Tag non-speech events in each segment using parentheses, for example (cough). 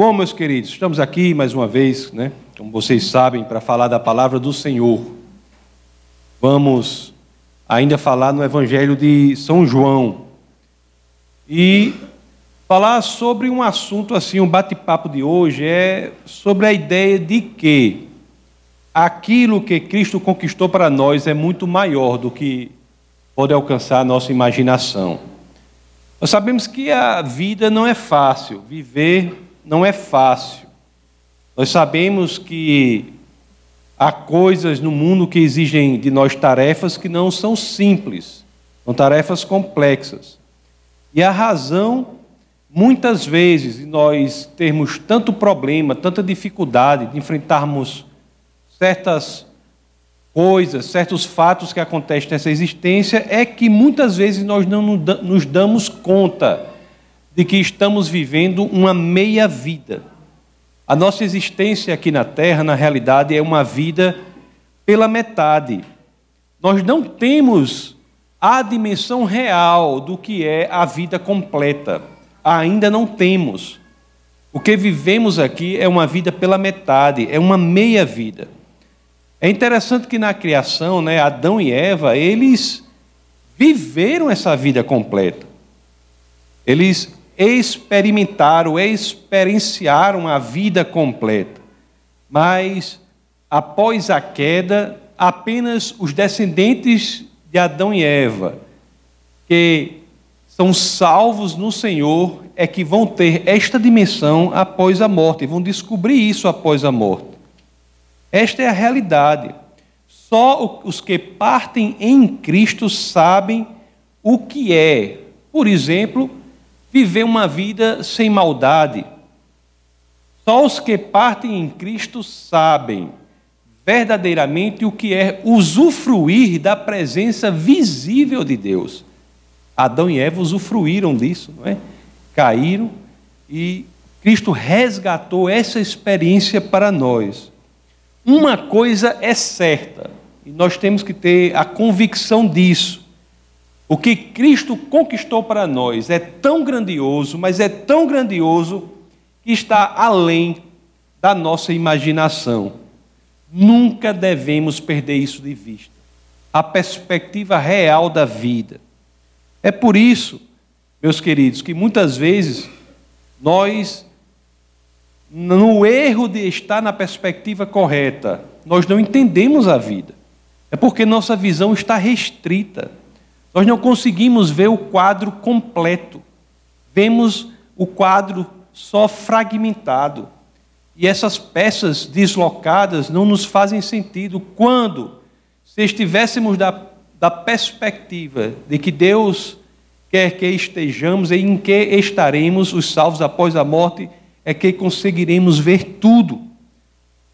Bom, meus queridos, estamos aqui mais uma vez, né? Como vocês sabem, para falar da palavra do Senhor. Vamos ainda falar no Evangelho de São João. E falar sobre um assunto assim, um bate-papo de hoje é sobre a ideia de que aquilo que Cristo conquistou para nós é muito maior do que pode alcançar a nossa imaginação. Nós sabemos que a vida não é fácil, viver não é fácil. Nós sabemos que há coisas no mundo que exigem de nós tarefas que não são simples, são tarefas complexas. E a razão, muitas vezes, de nós termos tanto problema, tanta dificuldade de enfrentarmos certas coisas, certos fatos que acontecem nessa existência, é que muitas vezes nós não nos damos conta de que estamos vivendo uma meia vida. A nossa existência aqui na Terra, na realidade, é uma vida pela metade. Nós não temos a dimensão real do que é a vida completa. Ainda não temos. O que vivemos aqui é uma vida pela metade, é uma meia vida. É interessante que na criação, né, Adão e Eva, eles viveram essa vida completa. Eles experimentaram, experienciaram a vida completa. Mas, após a queda, apenas os descendentes de Adão e Eva, que são salvos no Senhor, é que vão ter esta dimensão após a morte, vão descobrir isso após a morte. Esta é a realidade. Só os que partem em Cristo sabem o que é, por exemplo, viver uma vida sem maldade. Só os que partem em Cristo sabem verdadeiramente o que é usufruir da presença visível de Deus. Adão e Eva usufruíram disso, não é? Caíram e Cristo resgatou essa experiência para nós. Uma coisa é certa, e nós temos que ter a convicção disso. O que Cristo conquistou para nós é tão grandioso, mas é tão grandioso que está além da nossa imaginação. Nunca devemos perder isso de vista. A perspectiva real da vida. É por isso, meus queridos, que muitas vezes nós, no erro de estar na perspectiva correta, nós não entendemos a vida. É porque nossa visão está restrita. Nós não conseguimos ver o quadro completo. Vemos o quadro só fragmentado. E essas peças deslocadas não nos fazem sentido quando, se estivéssemos da, da perspectiva de que Deus quer que estejamos e em que estaremos os salvos após a morte, é que conseguiremos ver tudo.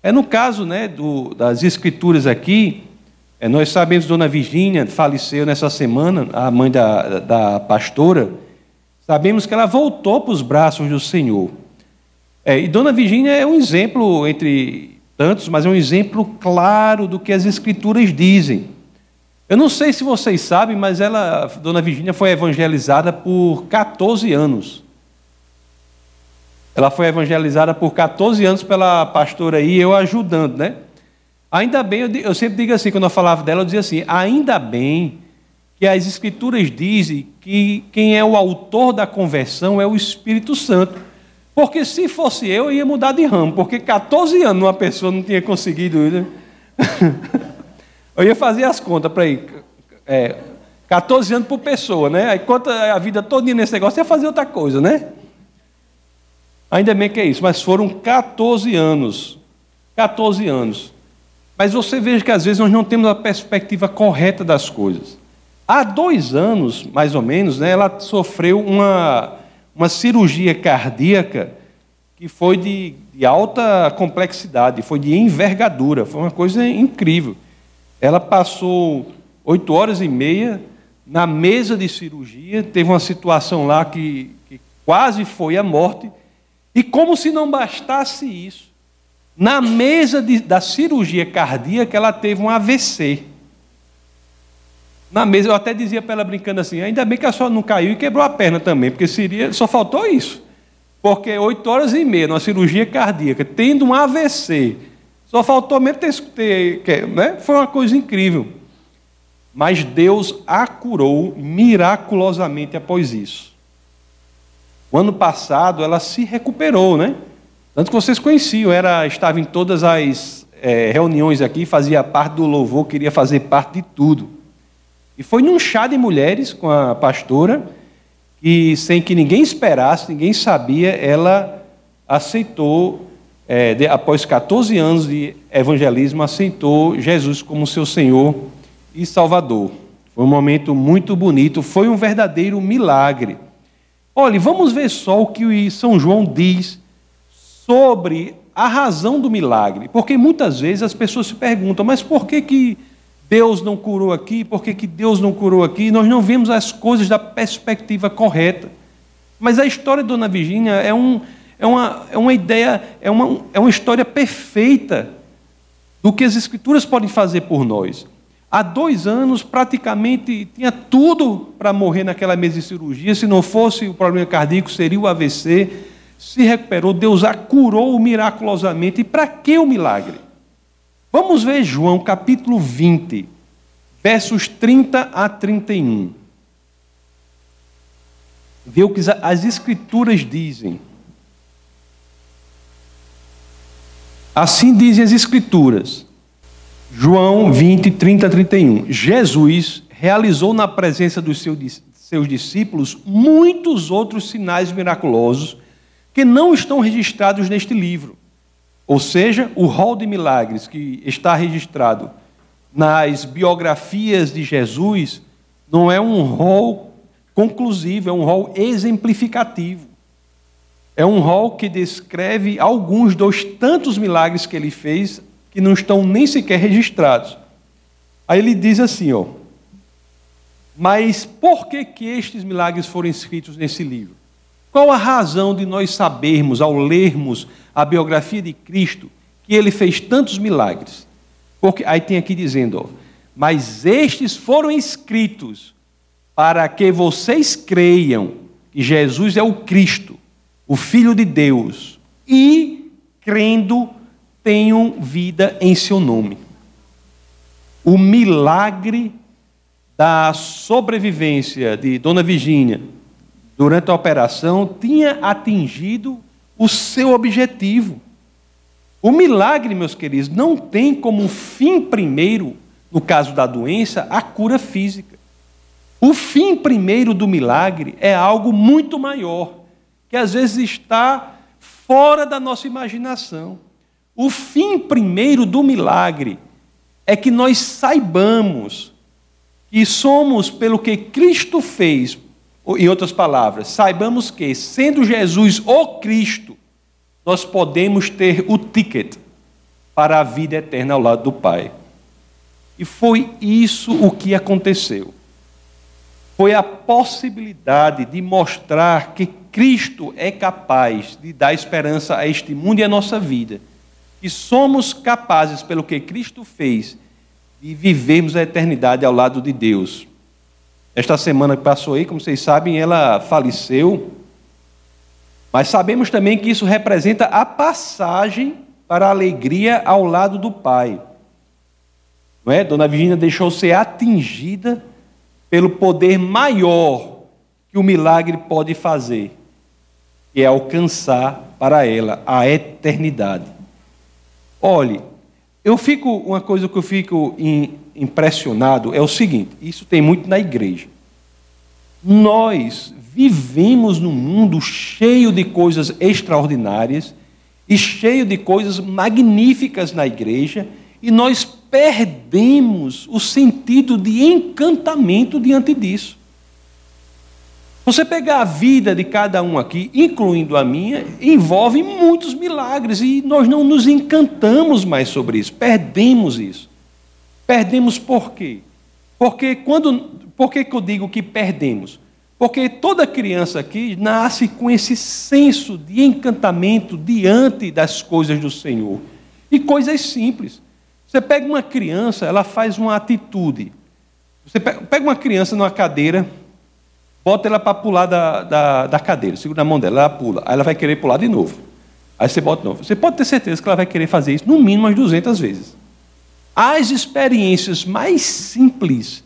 É no caso né, do, das Escrituras aqui, é, nós sabemos Dona Virgínia faleceu nessa semana, a mãe da, da pastora. Sabemos que ela voltou para os braços do Senhor. É, e Dona Virgínia é um exemplo entre tantos, mas é um exemplo claro do que as Escrituras dizem. Eu não sei se vocês sabem, mas ela, Dona Virgínia, foi evangelizada por 14 anos. Ela foi evangelizada por 14 anos pela pastora aí, eu ajudando, né? Ainda bem, eu, sempre digo assim, quando eu falava dela, eu dizia assim: ainda bem que as Escrituras dizem que quem é o autor da conversão é o Espírito Santo. Porque se fosse eu, eu ia mudar de ramo, porque 14 anos uma pessoa não tinha conseguido. Né? (laughs) eu ia fazer as contas para ir. É, 14 anos por pessoa, né? Aí conta a vida toda nesse negócio, ia fazer outra coisa, né? Ainda bem que é isso, mas foram 14 anos. 14 anos. Mas você veja que às vezes nós não temos a perspectiva correta das coisas. Há dois anos, mais ou menos, né, ela sofreu uma, uma cirurgia cardíaca que foi de, de alta complexidade, foi de envergadura, foi uma coisa incrível. Ela passou oito horas e meia na mesa de cirurgia, teve uma situação lá que, que quase foi a morte, e como se não bastasse isso, na mesa de, da cirurgia cardíaca, ela teve um AVC. Na mesa, eu até dizia para ela brincando assim: ainda bem que a senhora não caiu e quebrou a perna também, porque seria, só faltou isso. Porque oito horas e meia, numa cirurgia cardíaca, tendo um AVC, só faltou mesmo ter, ter né? Foi uma coisa incrível. Mas Deus a curou miraculosamente após isso. O ano passado ela se recuperou, né? Tanto que vocês conheciam, era, estava em todas as é, reuniões aqui, fazia parte do louvor, queria fazer parte de tudo. E foi num chá de mulheres com a pastora, que sem que ninguém esperasse, ninguém sabia, ela aceitou, é, de, após 14 anos de evangelismo, aceitou Jesus como seu Senhor e Salvador. Foi um momento muito bonito, foi um verdadeiro milagre. Olhe, vamos ver só o que São João diz sobre a razão do milagre. Porque muitas vezes as pessoas se perguntam, mas por que, que Deus não curou aqui? Por que, que Deus não curou aqui? Nós não vemos as coisas da perspectiva correta. Mas a história de Dona Virgínia é, um, é, uma, é uma ideia, é uma, é uma história perfeita do que as Escrituras podem fazer por nós. Há dois anos, praticamente, tinha tudo para morrer naquela mesa de cirurgia. Se não fosse o problema cardíaco, seria o AVC. Se recuperou, Deus a curou miraculosamente. E para que o milagre? Vamos ver João capítulo 20, versos 30 a 31. Ver o que as Escrituras dizem. Assim dizem as Escrituras. João 20, 30 a 31. Jesus realizou na presença dos seus discípulos muitos outros sinais miraculosos que não estão registrados neste livro. Ou seja, o rol de milagres que está registrado nas biografias de Jesus não é um rol conclusivo, é um rol exemplificativo. É um rol que descreve alguns dos tantos milagres que ele fez que não estão nem sequer registrados. Aí ele diz assim, ó: Mas por que que estes milagres foram escritos nesse livro? Qual a razão de nós sabermos ao lermos a biografia de Cristo que ele fez tantos milagres? Porque aí tem aqui dizendo, ó, mas estes foram escritos para que vocês creiam que Jesus é o Cristo, o Filho de Deus, e crendo tenham vida em seu nome. O milagre da sobrevivência de Dona Virgínia durante a operação tinha atingido o seu objetivo. O milagre, meus queridos, não tem como fim primeiro, no caso da doença, a cura física. O fim primeiro do milagre é algo muito maior, que às vezes está fora da nossa imaginação. O fim primeiro do milagre é que nós saibamos que somos pelo que Cristo fez, em outras palavras, saibamos que, sendo Jesus o Cristo, nós podemos ter o ticket para a vida eterna ao lado do Pai. E foi isso o que aconteceu. Foi a possibilidade de mostrar que Cristo é capaz de dar esperança a este mundo e à nossa vida que somos capazes, pelo que Cristo fez, de vivermos a eternidade ao lado de Deus. Esta semana que passou aí, como vocês sabem, ela faleceu, mas sabemos também que isso representa a passagem para a alegria ao lado do Pai. Não é? Dona Virginia deixou ser atingida pelo poder maior que o milagre pode fazer, que é alcançar para ela a eternidade. Olhe, eu fico, uma coisa que eu fico impressionado é o seguinte: isso tem muito na igreja. Nós vivemos num mundo cheio de coisas extraordinárias e cheio de coisas magníficas na igreja, e nós perdemos o sentido de encantamento diante disso. Você pegar a vida de cada um aqui, incluindo a minha, envolve muitos milagres e nós não nos encantamos mais sobre isso, perdemos isso. Perdemos por quê? Porque quando, por que, eu digo que perdemos? Porque toda criança aqui nasce com esse senso de encantamento diante das coisas do Senhor. E coisas simples. Você pega uma criança, ela faz uma atitude. Você pega uma criança numa cadeira, bota ela para pular da, da, da cadeira, segura na mão dela, ela pula. Aí ela vai querer pular de novo. Aí você bota de novo. Você pode ter certeza que ela vai querer fazer isso no mínimo umas 200 vezes. As experiências mais simples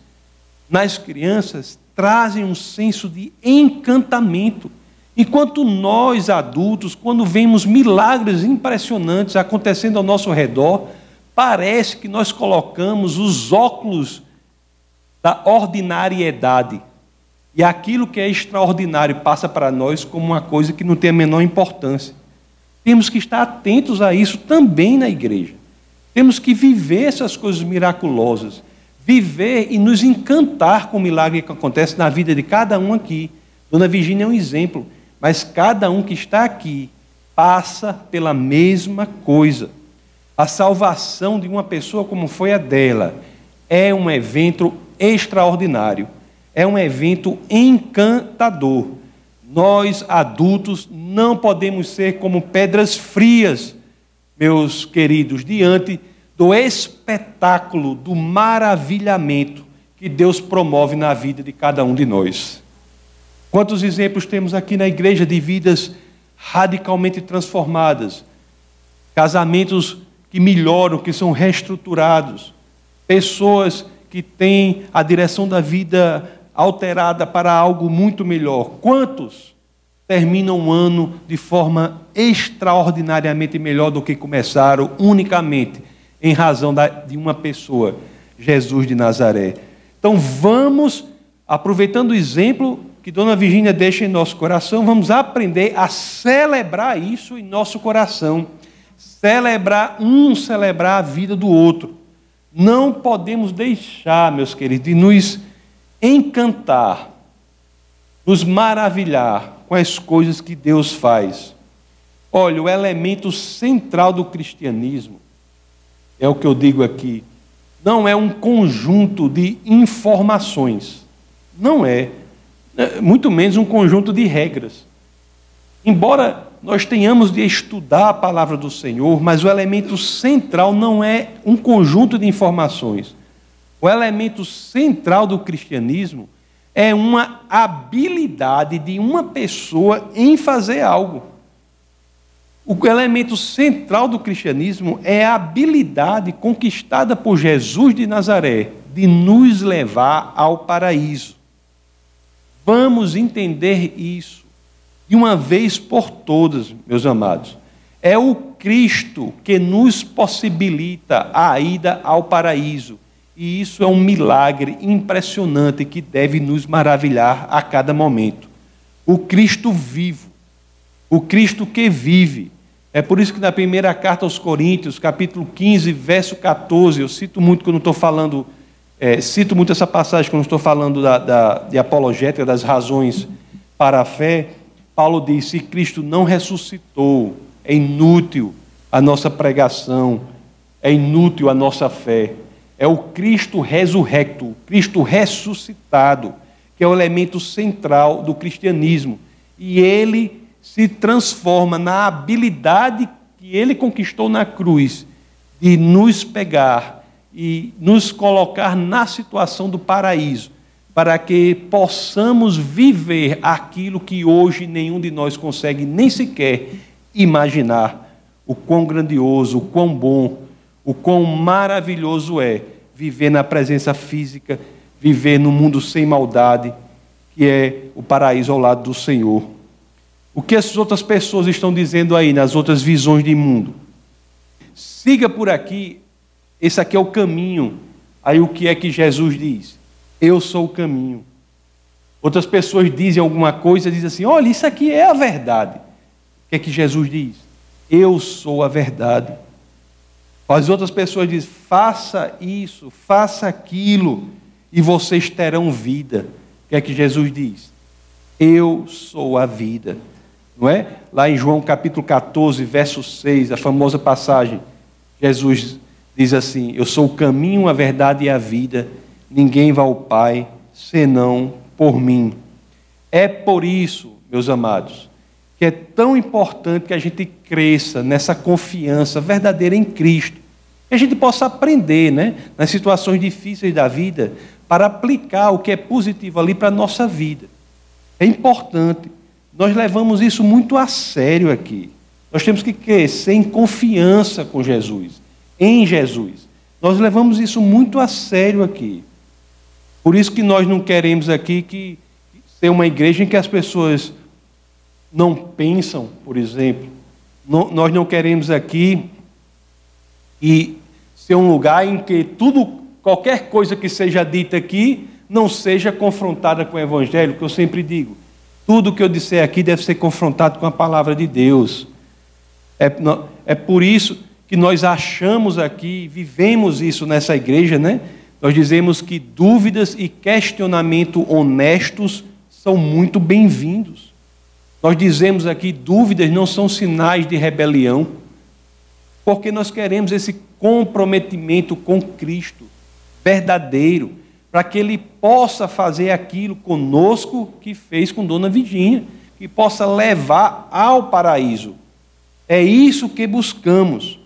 nas crianças trazem um senso de encantamento. Enquanto nós, adultos, quando vemos milagres impressionantes acontecendo ao nosso redor, parece que nós colocamos os óculos da ordinariedade. E aquilo que é extraordinário passa para nós como uma coisa que não tem a menor importância. Temos que estar atentos a isso também na igreja. Temos que viver essas coisas miraculosas, viver e nos encantar com o milagre que acontece na vida de cada um aqui. Dona Virginia é um exemplo, mas cada um que está aqui passa pela mesma coisa. A salvação de uma pessoa como foi a dela é um evento extraordinário, é um evento encantador. Nós, adultos, não podemos ser como pedras frias, meus queridos, diante do espetáculo, do maravilhamento que Deus promove na vida de cada um de nós. Quantos exemplos temos aqui na igreja de vidas radicalmente transformadas, casamentos que melhoram, que são reestruturados, pessoas que têm a direção da vida alterada para algo muito melhor. Quantos terminam o ano de forma extraordinariamente melhor do que começaram, unicamente em razão de uma pessoa, Jesus de Nazaré? Então vamos, aproveitando o exemplo que Dona Virgínia deixa em nosso coração, vamos aprender a celebrar isso em nosso coração. Celebrar um, celebrar a vida do outro. Não podemos deixar, meus queridos, de nos encantar, nos maravilhar com as coisas que Deus faz. Olha, o elemento central do cristianismo é o que eu digo aqui. Não é um conjunto de informações. Não é. é muito menos um conjunto de regras. Embora nós tenhamos de estudar a palavra do Senhor, mas o elemento central não é um conjunto de informações. O elemento central do cristianismo é uma habilidade de uma pessoa em fazer algo. O elemento central do cristianismo é a habilidade conquistada por Jesus de Nazaré de nos levar ao paraíso. Vamos entender isso de uma vez por todas, meus amados. É o Cristo que nos possibilita a ida ao paraíso e isso é um milagre impressionante que deve nos maravilhar a cada momento. O Cristo vivo, o Cristo que vive. É por isso que na primeira carta aos Coríntios, capítulo 15, verso 14, eu cito muito quando estou falando, é, cito muito essa passagem quando estou falando da, da, de apologética, das razões para a fé. Paulo diz: se Cristo não ressuscitou, é inútil a nossa pregação, é inútil a nossa fé é o Cristo ressurrecto, Cristo ressuscitado, que é o elemento central do cristianismo. E ele se transforma na habilidade que ele conquistou na cruz de nos pegar e nos colocar na situação do paraíso, para que possamos viver aquilo que hoje nenhum de nós consegue nem sequer imaginar o quão grandioso, o quão bom, o quão maravilhoso é viver na presença física, viver no mundo sem maldade, que é o paraíso ao lado do Senhor. O que essas outras pessoas estão dizendo aí nas outras visões de mundo? Siga por aqui, esse aqui é o caminho. Aí o que é que Jesus diz? Eu sou o caminho. Outras pessoas dizem alguma coisa, dizem assim: olha, isso aqui é a verdade. O que é que Jesus diz? Eu sou a verdade. As outras pessoas dizem: faça isso, faça aquilo, e vocês terão vida. O que é que Jesus diz? Eu sou a vida. Não é? Lá em João capítulo 14, verso 6, a famosa passagem, Jesus diz assim: Eu sou o caminho, a verdade e a vida, ninguém vai ao Pai senão por mim. É por isso, meus amados, que é tão importante que a gente cresça nessa confiança verdadeira em Cristo. Que a gente possa aprender, né, nas situações difíceis da vida, para aplicar o que é positivo ali para a nossa vida. É importante. Nós levamos isso muito a sério aqui. Nós temos que crescer em confiança com Jesus, em Jesus. Nós levamos isso muito a sério aqui. Por isso que nós não queremos aqui que ser uma igreja em que as pessoas não pensam, por exemplo. Não, nós não queremos aqui e ser um lugar em que tudo, qualquer coisa que seja dita aqui, não seja confrontada com o Evangelho, que eu sempre digo. Tudo que eu disser aqui deve ser confrontado com a palavra de Deus. É, é por isso que nós achamos aqui, vivemos isso nessa igreja, né? Nós dizemos que dúvidas e questionamento honestos são muito bem-vindos. Nós dizemos aqui dúvidas não são sinais de rebelião, porque nós queremos esse comprometimento com Cristo verdadeiro, para que Ele possa fazer aquilo conosco que fez com Dona Virgínia, que possa levar ao paraíso. É isso que buscamos.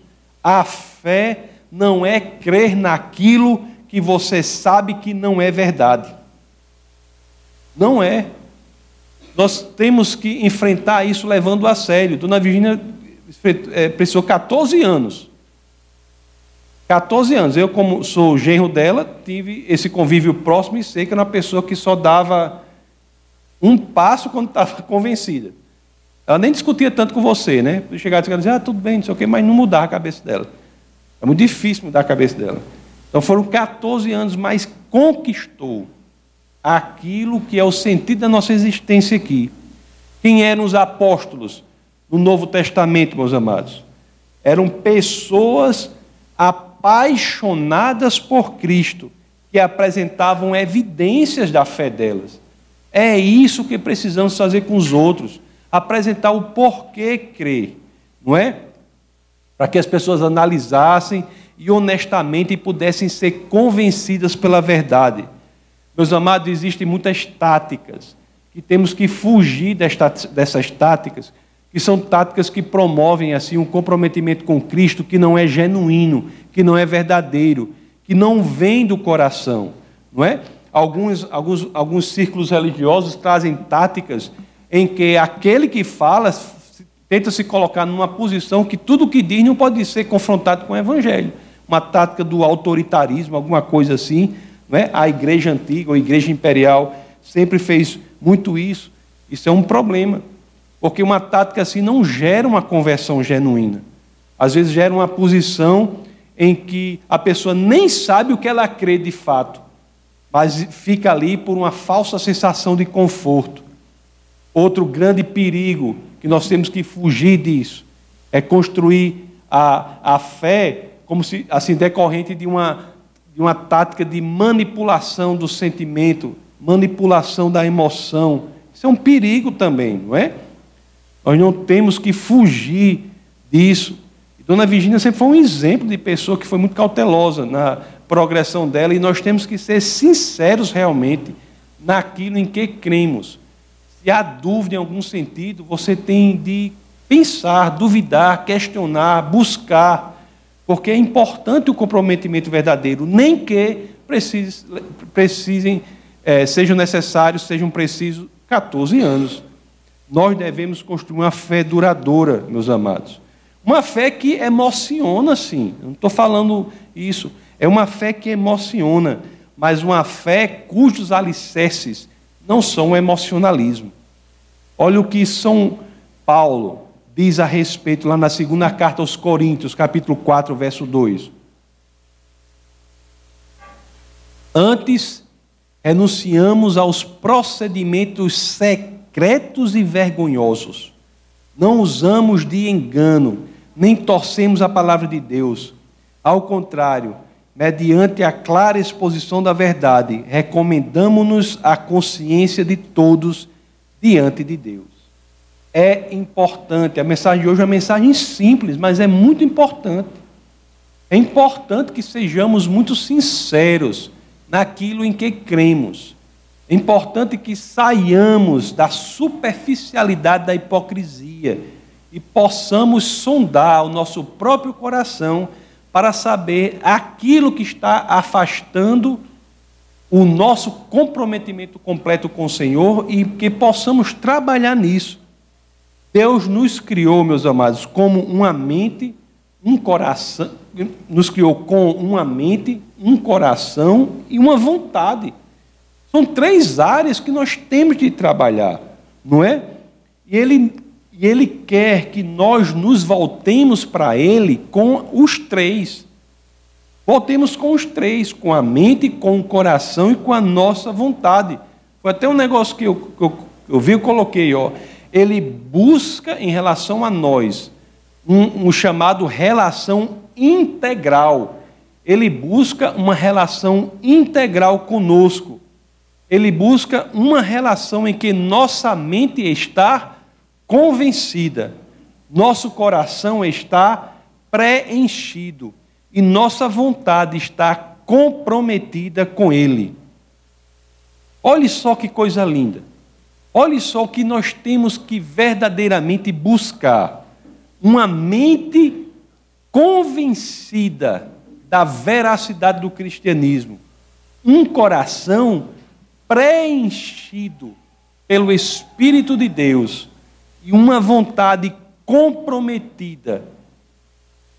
A fé não é crer naquilo que você sabe que não é verdade. Não é. Nós temos que enfrentar isso levando a sério. Dona Virgínia é, precisou 14 anos 14 anos. Eu, como sou genro dela, tive esse convívio próximo e sei que era uma pessoa que só dava um passo quando estava (laughs) convencida. Ela nem discutia tanto com você, né? Chegar e dizer, ah, tudo bem, não sei o quê, mas não mudar a cabeça dela. É muito difícil mudar a cabeça dela. Então foram 14 anos, mas conquistou aquilo que é o sentido da nossa existência aqui. Quem eram os apóstolos no Novo Testamento, meus amados? Eram pessoas apaixonadas por Cristo, que apresentavam evidências da fé delas. É isso que precisamos fazer com os outros, apresentar o porquê crer, não é? Para que as pessoas analisassem e honestamente pudessem ser convencidas pela verdade. Meus amados, existem muitas táticas que temos que fugir dessas táticas que são táticas que promovem assim um comprometimento com Cristo que não é genuíno, que não é verdadeiro, que não vem do coração, não é? Alguns, alguns, alguns círculos religiosos trazem táticas em que aquele que fala tenta se colocar numa posição que tudo que diz não pode ser confrontado com o evangelho. Uma tática do autoritarismo, alguma coisa assim. Não é? A igreja antiga, a igreja imperial, sempre fez muito isso. Isso é um problema. Porque uma tática assim não gera uma conversão genuína. Às vezes gera uma posição em que a pessoa nem sabe o que ela crê de fato, mas fica ali por uma falsa sensação de conforto. Outro grande perigo que nós temos que fugir disso é construir a, a fé como se assim decorrente de uma, de uma tática de manipulação do sentimento, manipulação da emoção. Isso é um perigo também, não é? Nós não temos que fugir disso. Dona Virgínia sempre foi um exemplo de pessoa que foi muito cautelosa na progressão dela e nós temos que ser sinceros realmente naquilo em que cremos. Se há dúvida em algum sentido, você tem de pensar, duvidar, questionar, buscar, porque é importante o comprometimento verdadeiro, nem que precisem, é, sejam necessários, sejam precisos 14 anos. Nós devemos construir uma fé duradoura, meus amados. Uma fé que emociona, sim. Eu não estou falando isso. É uma fé que emociona, mas uma fé cujos alicerces não são o emocionalismo. Olha o que São Paulo diz a respeito lá na segunda carta aos Coríntios, capítulo 4, verso 2. Antes, renunciamos aos procedimentos secretos e vergonhosos. Não usamos de engano, nem torcemos a palavra de Deus. Ao contrário, mediante a clara exposição da verdade, recomendamos-nos a consciência de todos diante de Deus. É importante, a mensagem de hoje é uma mensagem simples, mas é muito importante. É importante que sejamos muito sinceros naquilo em que cremos. É importante que saiamos da superficialidade da hipocrisia e possamos sondar o nosso próprio coração para saber aquilo que está afastando o nosso comprometimento completo com o Senhor e que possamos trabalhar nisso. Deus nos criou, meus amados, como uma mente, um coração, nos criou com uma mente, um coração e uma vontade. São três áreas que nós temos de trabalhar, não é? E ele, e ele quer que nós nos voltemos para Ele com os três. Voltemos com os três, com a mente, com o coração e com a nossa vontade. Foi até um negócio que eu, que eu, eu vi, eu coloquei, ó. Ele busca em relação a nós um, um chamado relação integral. Ele busca uma relação integral conosco. Ele busca uma relação em que nossa mente está convencida, nosso coração está preenchido e nossa vontade está comprometida com Ele. Olhe só que coisa linda. Olhe só o que nós temos que verdadeiramente buscar: uma mente convencida da veracidade do cristianismo, um coração preenchido pelo Espírito de Deus e uma vontade comprometida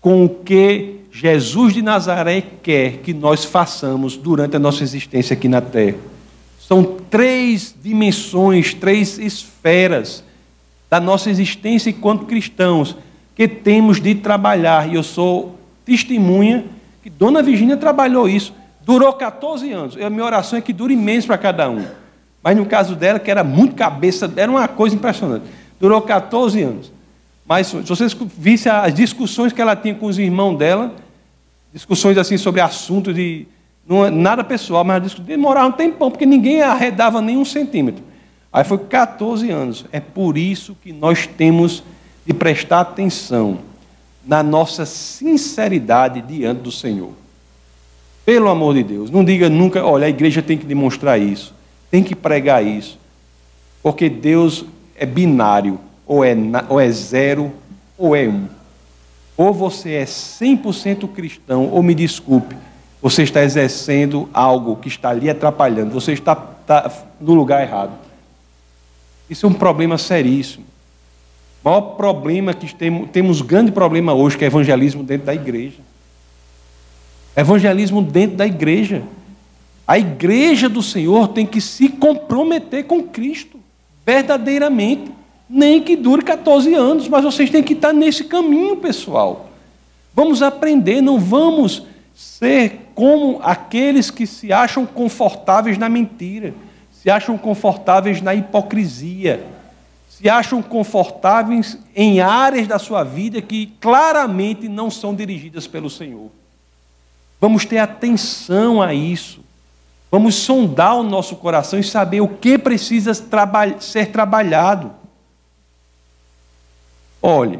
com o que Jesus de Nazaré quer que nós façamos durante a nossa existência aqui na terra. São três dimensões, três esferas da nossa existência enquanto cristãos que temos de trabalhar. E eu sou testemunha que Dona Virgínia trabalhou isso. Durou 14 anos. A minha oração é que dure menos para cada um. Mas no caso dela, que era muito cabeça, era uma coisa impressionante. Durou 14 anos. Mas se vocês vissem as discussões que ela tinha com os irmãos dela, discussões assim sobre assuntos de não, é nada pessoal, mas demorava um tempão, porque ninguém arredava nem um centímetro. Aí foi 14 anos. É por isso que nós temos de prestar atenção na nossa sinceridade diante do Senhor. Pelo amor de Deus, não diga nunca, olha, a igreja tem que demonstrar isso, tem que pregar isso, porque Deus é binário ou é, ou é zero ou é um. Ou você é 100% cristão, ou me desculpe, você está exercendo algo que está lhe atrapalhando, você está, está no lugar errado. Isso é um problema seríssimo. O maior problema que temos, temos grande problema hoje, que é evangelismo dentro da igreja. Evangelismo dentro da igreja. A igreja do Senhor tem que se comprometer com Cristo, verdadeiramente nem que dure 14 anos, mas vocês têm que estar nesse caminho, pessoal. Vamos aprender, não vamos ser como aqueles que se acham confortáveis na mentira, se acham confortáveis na hipocrisia, se acham confortáveis em áreas da sua vida que claramente não são dirigidas pelo Senhor. Vamos ter atenção a isso. Vamos sondar o nosso coração e saber o que precisa ser trabalhado. Olhe,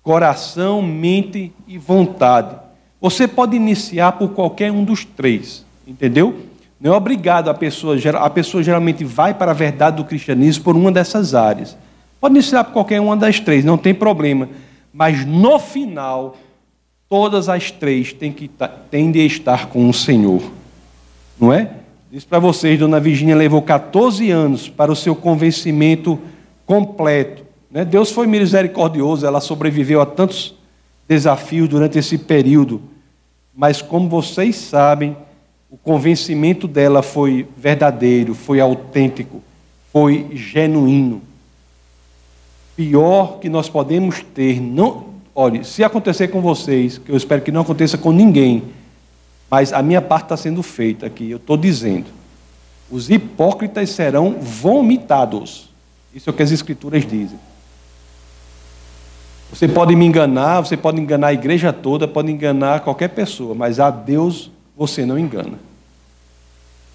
coração, mente e vontade. Você pode iniciar por qualquer um dos três, entendeu? Não é obrigado a pessoa, a pessoa geralmente vai para a verdade do cristianismo por uma dessas áreas. Pode iniciar por qualquer uma das três, não tem problema. Mas no final, todas as três têm, que, têm de estar com o Senhor. Não é? Diz para vocês, Dona Virgínia levou 14 anos para o seu convencimento completo. Né? Deus foi misericordioso, ela sobreviveu a tantos desafios durante esse período, mas como vocês sabem, o convencimento dela foi verdadeiro, foi autêntico, foi genuíno. Pior que nós podemos ter, não, olhe, se acontecer com vocês, que eu espero que não aconteça com ninguém, mas a minha parte está sendo feita aqui, eu estou dizendo, os hipócritas serão vomitados. Isso é o que as Escrituras dizem. Você pode me enganar, você pode enganar a igreja toda, pode enganar qualquer pessoa, mas a Deus você não engana.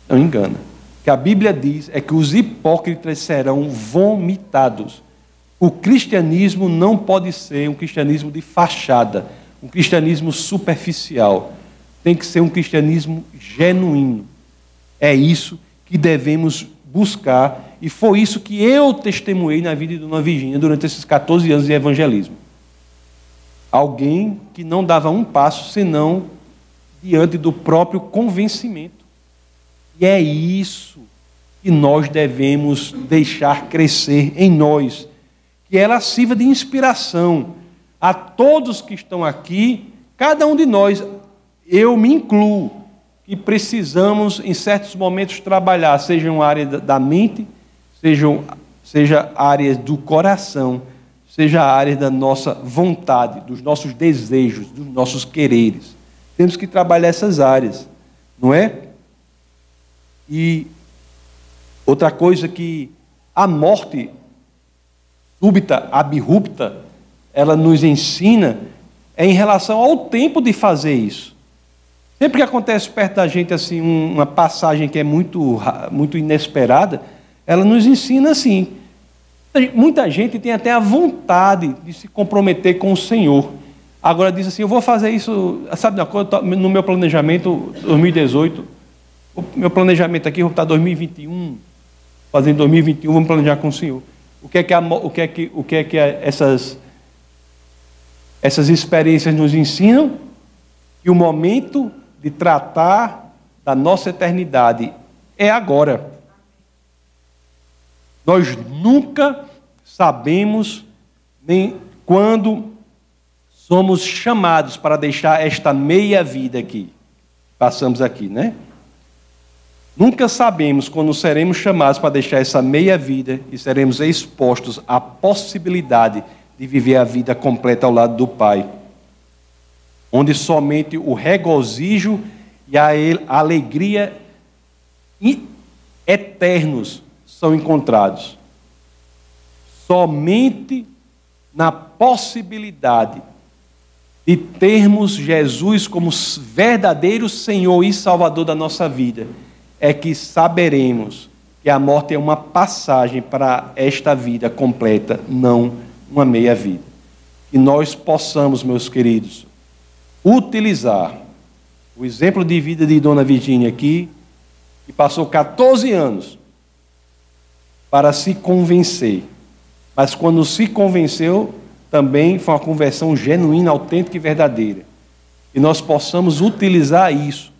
Não engana. O que a Bíblia diz é que os hipócritas serão vomitados. O cristianismo não pode ser um cristianismo de fachada, um cristianismo superficial. Tem que ser um cristianismo genuíno. É isso que devemos buscar, e foi isso que eu testemunhei na vida de Dona Virgínia durante esses 14 anos de evangelismo alguém que não dava um passo senão diante do próprio convencimento. E é isso que nós devemos deixar crescer em nós, que ela sirva de inspiração a todos que estão aqui, cada um de nós, eu me incluo, que precisamos em certos momentos trabalhar, seja uma área da mente, sejam, seja áreas do coração, seja a área da nossa vontade, dos nossos desejos, dos nossos quereres. Temos que trabalhar essas áreas, não é? E outra coisa que a morte súbita, abrupta, ela nos ensina é em relação ao tempo de fazer isso. Sempre que acontece perto da gente assim uma passagem que é muito muito inesperada, ela nos ensina assim. Muita gente tem até a vontade de se comprometer com o Senhor. Agora diz assim, eu vou fazer isso, sabe no meu planejamento 2018, o meu planejamento aqui, vou estar 2021, fazendo 2021, vamos planejar com o Senhor. O que é que, a, o que, é que, o que, é que essas, essas experiências nos ensinam? Que o momento de tratar da nossa eternidade é agora. Nós nunca sabemos nem quando somos chamados para deixar esta meia vida aqui. Passamos aqui, né? Nunca sabemos quando seremos chamados para deixar essa meia vida e seremos expostos à possibilidade de viver a vida completa ao lado do Pai, onde somente o regozijo e a alegria eternos são encontrados. Somente na possibilidade de termos Jesus como verdadeiro Senhor e Salvador da nossa vida é que saberemos que a morte é uma passagem para esta vida completa, não uma meia vida. Que nós possamos, meus queridos, utilizar o exemplo de vida de Dona Virgínia aqui, que passou 14 anos para se convencer. Mas quando se convenceu, também foi uma conversão genuína, autêntica e verdadeira. E nós possamos utilizar isso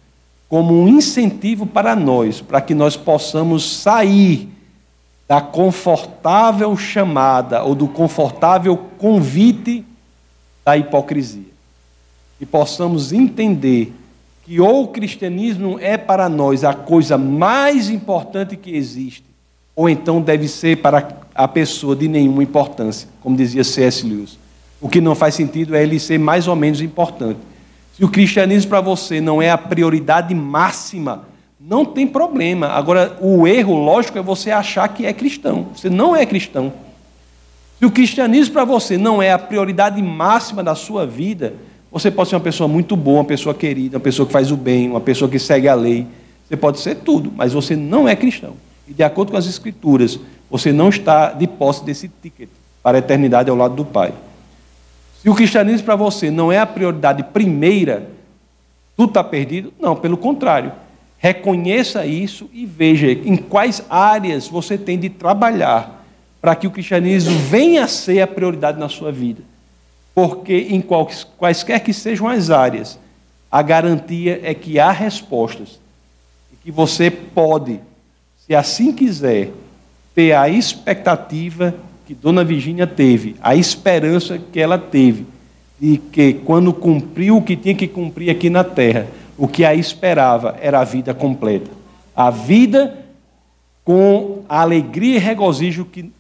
como um incentivo para nós, para que nós possamos sair da confortável chamada ou do confortável convite da hipocrisia. E possamos entender que ou o cristianismo é para nós a coisa mais importante que existe, ou então deve ser para a pessoa de nenhuma importância, como dizia C.S. Lewis. O que não faz sentido é ele ser mais ou menos importante. Se o cristianismo para você não é a prioridade máxima, não tem problema. Agora, o erro, lógico, é você achar que é cristão. Você não é cristão. Se o cristianismo para você não é a prioridade máxima da sua vida, você pode ser uma pessoa muito boa, uma pessoa querida, uma pessoa que faz o bem, uma pessoa que segue a lei. Você pode ser tudo, mas você não é cristão. E de acordo com as Escrituras, você não está de posse desse ticket para a eternidade ao lado do Pai. Se o cristianismo para você não é a prioridade primeira, tudo está perdido? Não, pelo contrário. Reconheça isso e veja em quais áreas você tem de trabalhar para que o cristianismo venha a ser a prioridade na sua vida. Porque em quaisquer que sejam as áreas, a garantia é que há respostas e que você pode, se assim quiser, ter a expectativa que Dona Virgínia teve, a esperança que ela teve, de que quando cumpriu o que tinha que cumprir aqui na terra, o que a esperava era a vida completa. A vida com a alegria e regozijo que,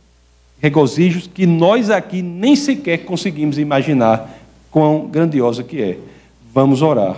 regozijos que nós aqui nem sequer conseguimos imaginar quão grandiosa que é. Vamos orar.